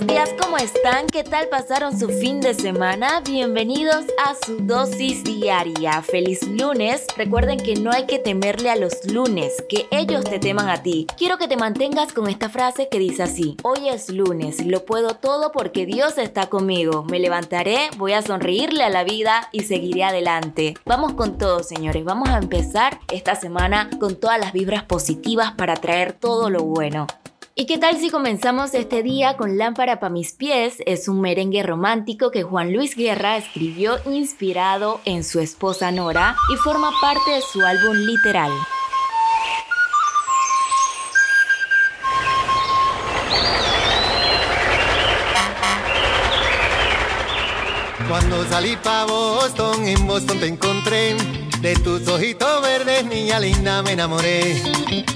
buenos días, ¿cómo están? ¿Qué tal pasaron su fin de semana? Bienvenidos a su dosis diaria. Feliz lunes. Recuerden que no hay que temerle a los lunes, que ellos te teman a ti. Quiero que te mantengas con esta frase que dice así. Hoy es lunes, lo puedo todo porque Dios está conmigo. Me levantaré, voy a sonreírle a la vida y seguiré adelante. Vamos con todo, señores. Vamos a empezar esta semana con todas las vibras positivas para traer todo lo bueno. ¿Y qué tal si comenzamos este día con Lámpara para mis pies? Es un merengue romántico que Juan Luis Guerra escribió inspirado en su esposa Nora y forma parte de su álbum Literal. Cuando salí pa' Boston, en Boston te encontré de tus ojitos verdes, niña linda, me enamoré.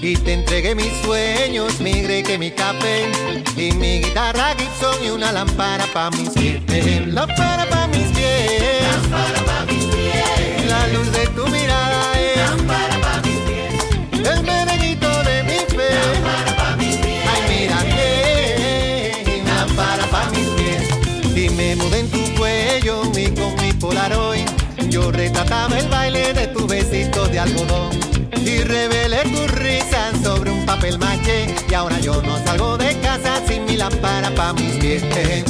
Y te entregué mis sueños, mi que mi café. Y mi guitarra Gibson y una lámpara pa' mis pies. Lámpara pa' mis pies. Lámpara pa' mis pies. La luz de tu mirada es. Lámpara pa' mis pies. El merenguito de mi fe. Lámpara pa' mis pies. Ay, mírate. Lámpara pa' mis pies. Y me mudé en tu cuello y con mi polaroid yo retrataba el baile de tu besito de algodón y revelé tu risa sobre un papel maché. Y ahora yo no salgo de casa sin mi lámpara pa' mis pies.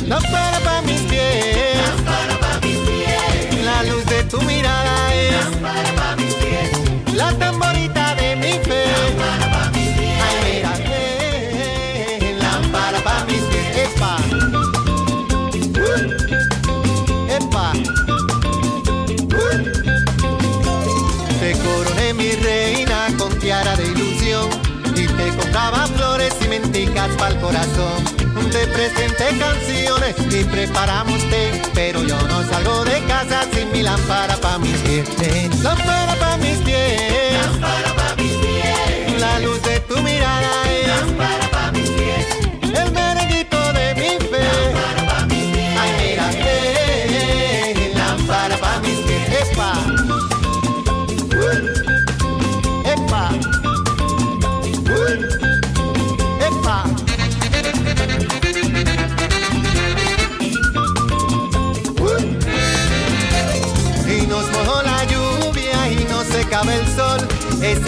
Lámpara pa' mis pies. Lámpara pa' mis pies. La luz de tu mirada es. Lámpara pa' mis pies. Compraba flores y menticas pa'l corazón. Te presenté canciones y preparamos té, pero yo no salgo de casa sin mi lámpara pa' mis pies.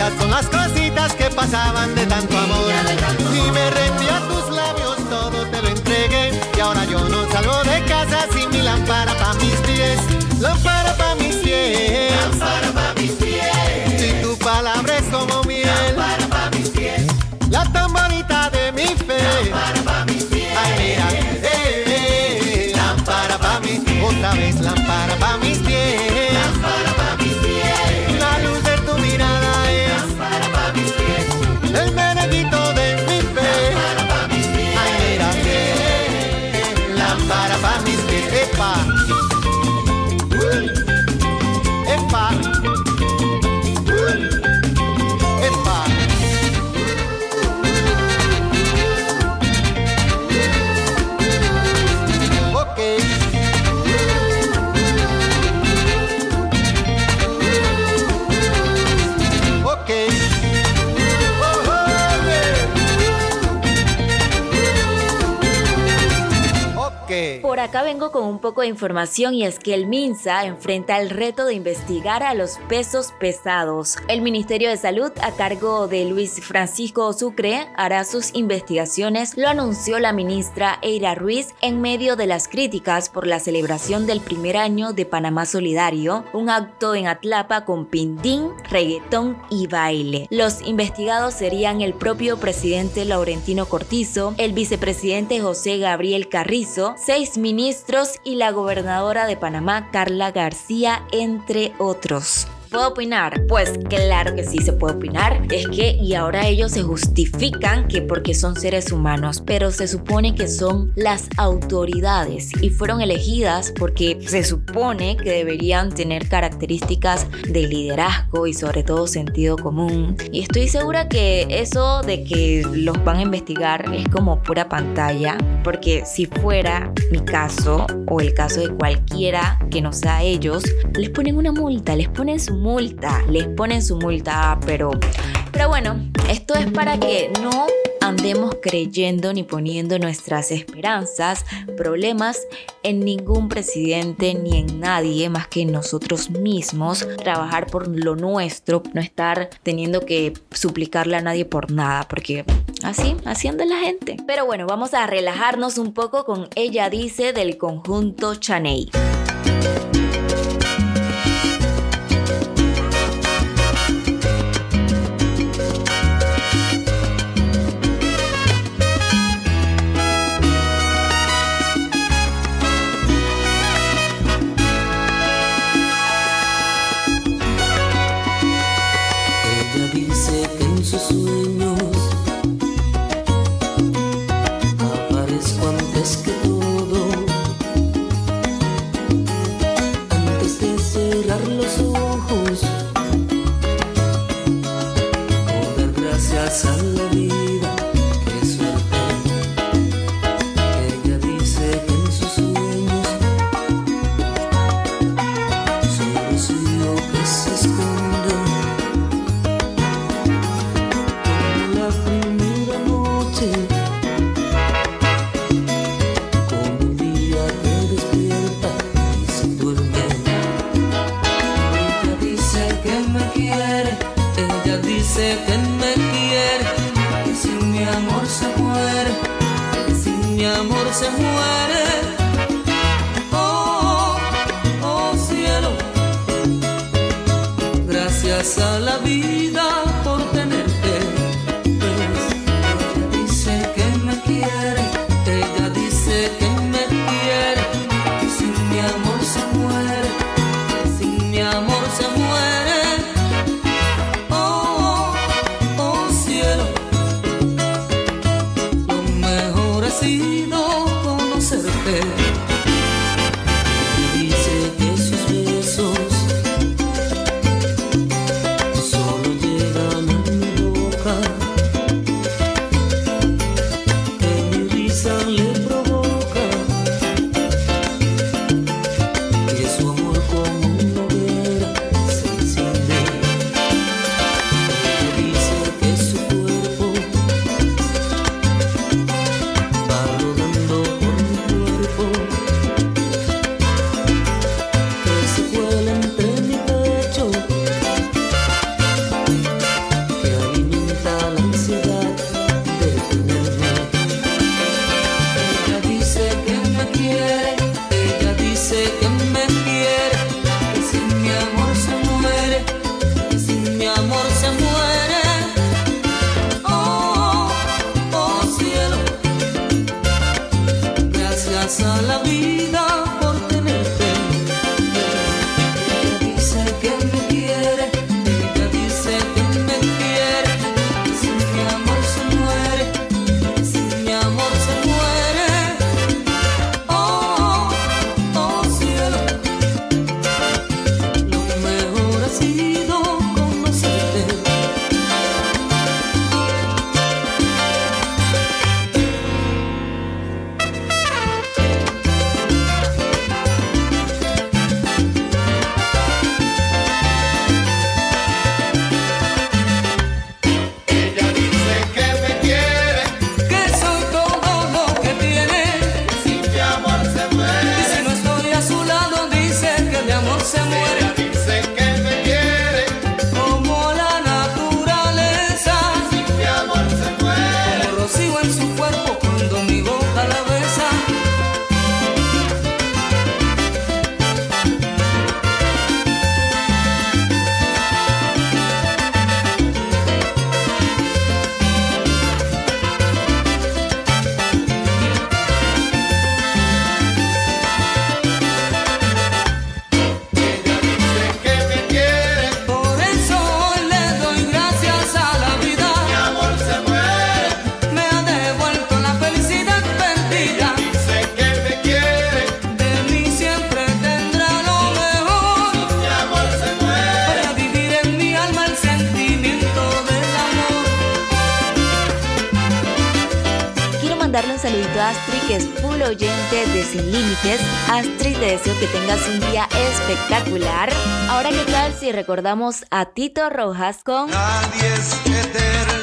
Esas son las cositas que pasaban de tanto amor. Acá vengo con un poco de información y es que el MINSA enfrenta el reto de investigar a los pesos pesados. El Ministerio de Salud, a cargo de Luis Francisco Sucre, hará sus investigaciones, lo anunció la ministra Eira Ruiz en medio de las críticas por la celebración del primer año de Panamá Solidario, un acto en Atlapa con pindín, reggaetón y baile. Los investigados serían el propio presidente Laurentino Cortizo, el vicepresidente José Gabriel Carrizo, seis ministros y la gobernadora de Panamá, Carla García, entre otros. ¿Puedo opinar? Pues claro que sí se puede opinar. Es que y ahora ellos se justifican que porque son seres humanos, pero se supone que son las autoridades y fueron elegidas porque se supone que deberían tener características de liderazgo y sobre todo sentido común. Y estoy segura que eso de que los van a investigar es como pura pantalla, porque si fuera mi caso o el caso de cualquiera que no sea ellos, les ponen una multa, les ponen su multa, les ponen su multa, pero, pero bueno, esto es para que no andemos creyendo ni poniendo nuestras esperanzas, problemas en ningún presidente ni en nadie más que en nosotros mismos, trabajar por lo nuestro, no estar teniendo que suplicarle a nadie por nada, porque así, así anda la gente. Pero bueno, vamos a relajarnos un poco con Ella Dice del conjunto Chaney. se muere. Astrid, te deseo que tengas un día espectacular. Ahora, ¿qué tal si recordamos a Tito Rojas con Nadie es eterno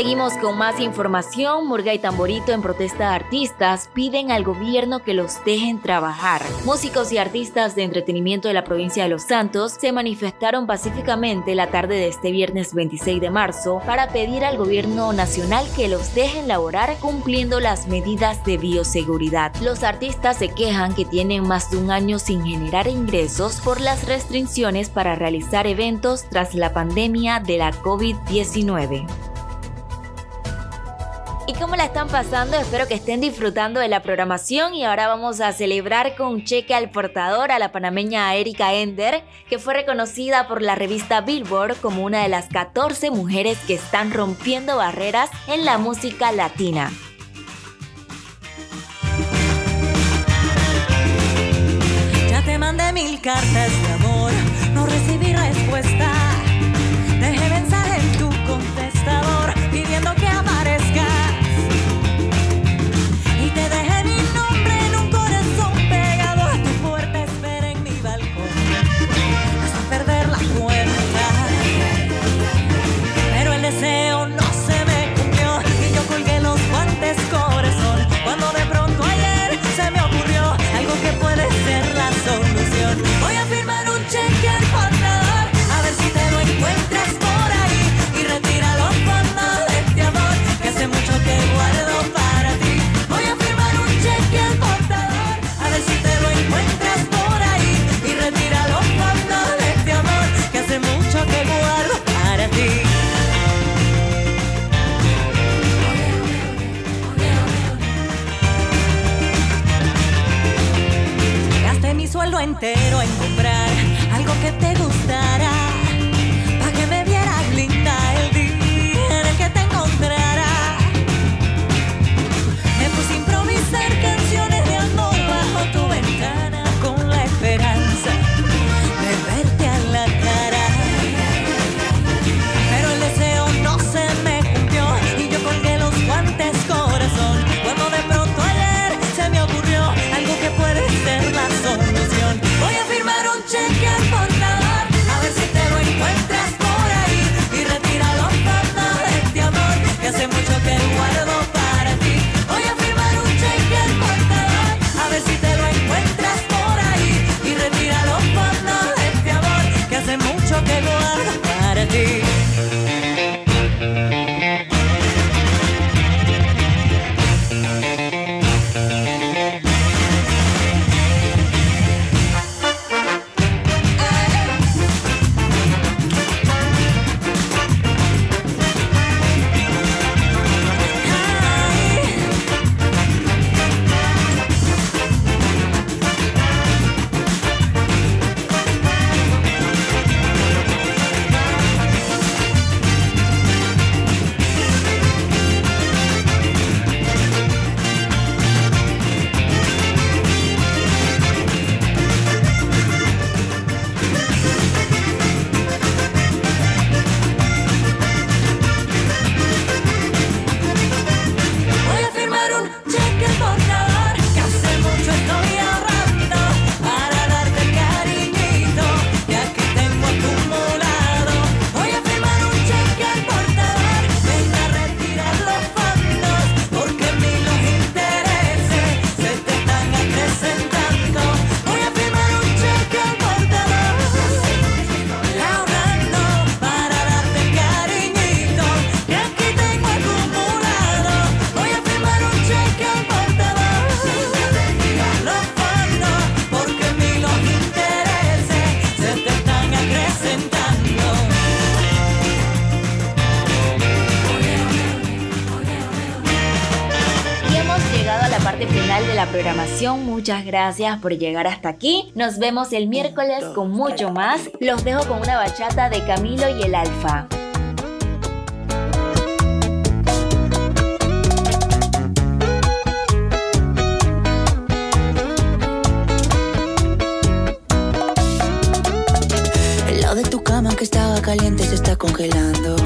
seguimos con más información. Murga y Tamborito en protesta de artistas piden al gobierno que los dejen trabajar. Músicos y artistas de entretenimiento de la provincia de Los Santos se manifestaron pacíficamente la tarde de este viernes 26 de marzo para pedir al gobierno nacional que los dejen laborar cumpliendo las medidas de bioseguridad. Los artistas se quejan que tienen más de un año sin generar ingresos por las restricciones para realizar eventos tras la pandemia de la COVID-19. ¿Y cómo la están pasando? Espero que estén disfrutando de la programación y ahora vamos a celebrar con un cheque al portador a la panameña Erika Ender, que fue reconocida por la revista Billboard como una de las 14 mujeres que están rompiendo barreras en la música latina. Ya te mandé mil cartas de amor, no recibí respuesta. Muchas gracias por llegar hasta aquí. Nos vemos el miércoles con mucho más. Los dejo con una bachata de Camilo y el Alfa. El lado de tu cama que estaba caliente se está congelando.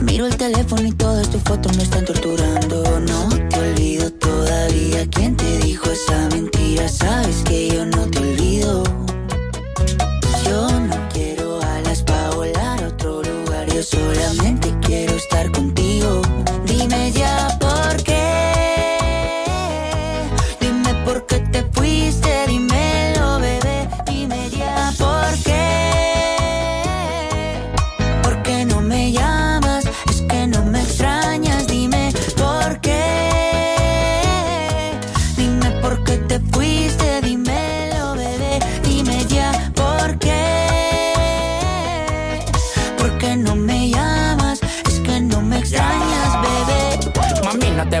Miro el teléfono y todas tus fotos me están torturando. No te olvido todavía. ¿Quién te besame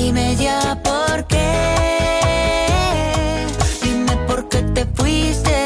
Dime ya por qué. Dime por qué te fuiste,